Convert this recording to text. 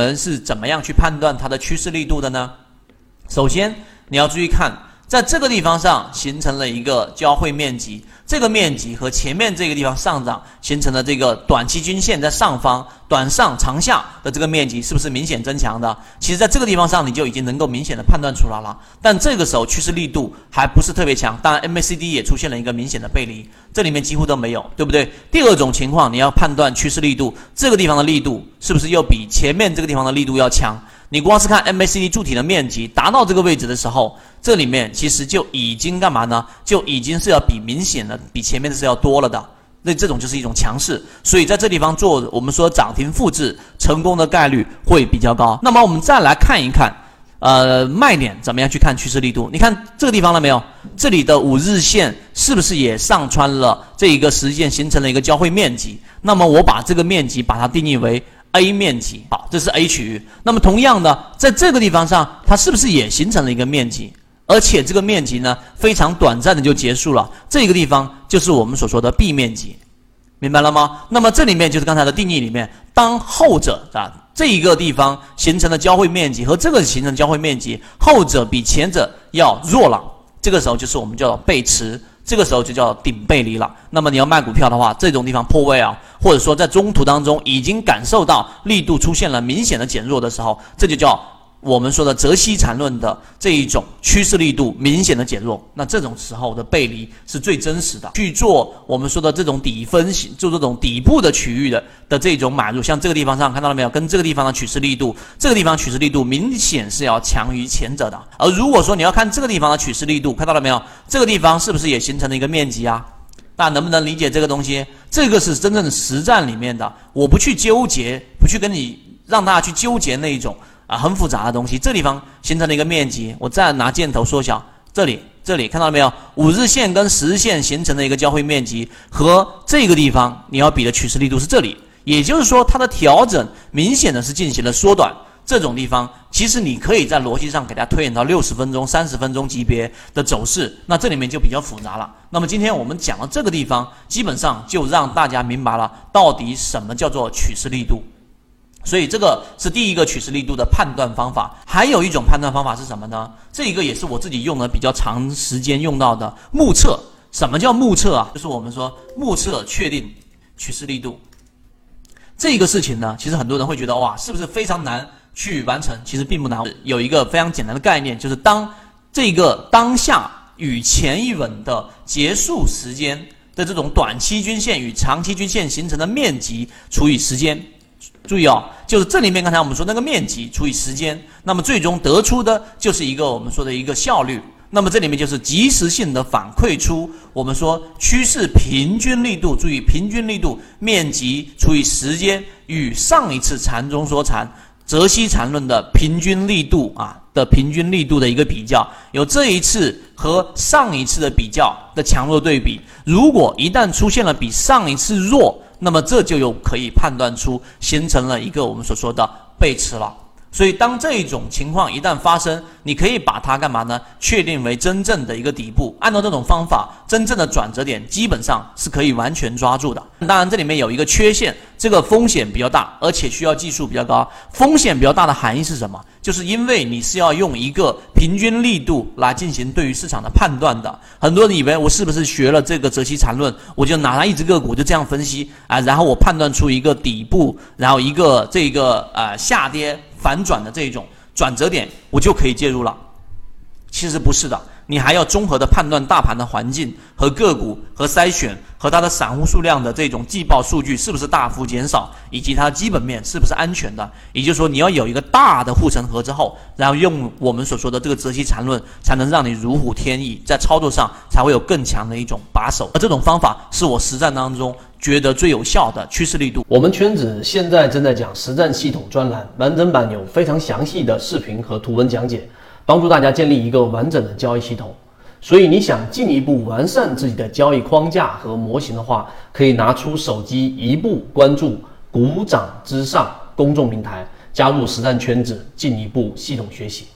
我们是怎么样去判断它的趋势力度的呢？首先，你要注意看，在这个地方上形成了一个交汇面积。这个面积和前面这个地方上涨形成的这个短期均线在上方短上长下的这个面积是不是明显增强的？其实，在这个地方上你就已经能够明显的判断出来了。但这个时候趋势力度还不是特别强，当然 MACD 也出现了一个明显的背离，这里面几乎都没有，对不对？第二种情况，你要判断趋势力度，这个地方的力度是不是又比前面这个地方的力度要强？你光是看 MACD 柱体的面积达到这个位置的时候，这里面其实就已经干嘛呢？就已经是要比明显的比前面的是要多了的。那这种就是一种强势，所以在这地方做我们说涨停复制成功的概率会比较高。那么我们再来看一看，呃，卖点怎么样去看趋势力度？你看这个地方了没有？这里的五日线是不是也上穿了这一个实线，形成了一个交汇面积？那么我把这个面积把它定义为。A 面积好，这是 A 区域。那么同样的，在这个地方上，它是不是也形成了一个面积？而且这个面积呢，非常短暂的就结束了。这个地方就是我们所说的 B 面积，明白了吗？那么这里面就是刚才的定义里面，当后者啊这一个地方形成的交汇面积和这个形成交汇面积，后者比前者要弱了，这个时候就是我们叫做背驰。这个时候就叫顶背离了。那么你要卖股票的话，这种地方破位啊，或者说在中途当中已经感受到力度出现了明显的减弱的时候，这就叫。我们说的泽西缠论的这一种趋势力度明显的减弱，那这种时候的背离是最真实的。去做我们说的这种底分析，就这种底部的区域的的这种买入，像这个地方上看到了没有？跟这个地方的趋势力度，这个地方趋势力度明显是要强于前者的。而如果说你要看这个地方的趋势力度，看到了没有？这个地方是不是也形成了一个面积啊？大家能不能理解这个东西？这个是真正实战里面的，我不去纠结，不去跟你让大家去纠结那一种。啊，很复杂的东西，这地方形成了一个面积，我再拿箭头缩小，这里，这里看到了没有？五日线跟十日线形成的一个交汇面积和这个地方你要比的趋势力度是这里，也就是说它的调整明显的是进行了缩短。这种地方其实你可以在逻辑上给它推演到六十分钟、三十分钟级别的走势，那这里面就比较复杂了。那么今天我们讲到这个地方，基本上就让大家明白了到底什么叫做趋势力度。所以这个是第一个趋势力度的判断方法，还有一种判断方法是什么呢？这一个也是我自己用的比较长时间用到的目测。什么叫目测啊？就是我们说目测确定趋势力度这个事情呢，其实很多人会觉得哇，是不是非常难去完成？其实并不难，有一个非常简单的概念，就是当这个当下与前一轮的结束时间的这种短期均线与长期均线形成的面积除以时间。注意哦，就是这里面刚才我们说那个面积除以时间，那么最终得出的就是一个我们说的一个效率。那么这里面就是及时性的反馈出我们说趋势平均力度，注意平均力度面积除以时间与上一次缠中说缠泽西缠论的平均力度啊的平均力度的一个比较，有这一次和上一次的比较的强弱对比。如果一旦出现了比上一次弱，那么这就有可以判断出形成了一个我们所说的背驰了。所以当这一种情况一旦发生，你可以把它干嘛呢？确定为真正的一个底部。按照这种方法，真正的转折点基本上是可以完全抓住的。当然，这里面有一个缺陷，这个风险比较大，而且需要技术比较高。风险比较大的含义是什么？就是因为你是要用一个平均力度来进行对于市场的判断的。很多人以为我是不是学了这个泽西缠论，我就拿它一只个股就这样分析啊，然后我判断出一个底部，然后一个这个呃下跌反转的这种转折点，我就可以介入了。其实不是的。你还要综合的判断大盘的环境和个股和筛选和它的散户数量的这种季报数据是不是大幅减少，以及它基本面是不是安全的。也就是说，你要有一个大的护城河之后，然后用我们所说的这个泽西缠论，才能让你如虎添翼，在操作上才会有更强的一种把手。而这种方法是我实战当中觉得最有效的趋势力度。我们圈子现在正在讲实战系统专栏，完整版有非常详细的视频和图文讲解。帮助大家建立一个完整的交易系统，所以你想进一步完善自己的交易框架和模型的话，可以拿出手机一步关注“股掌之上”公众平台，加入实战圈子，进一步系统学习。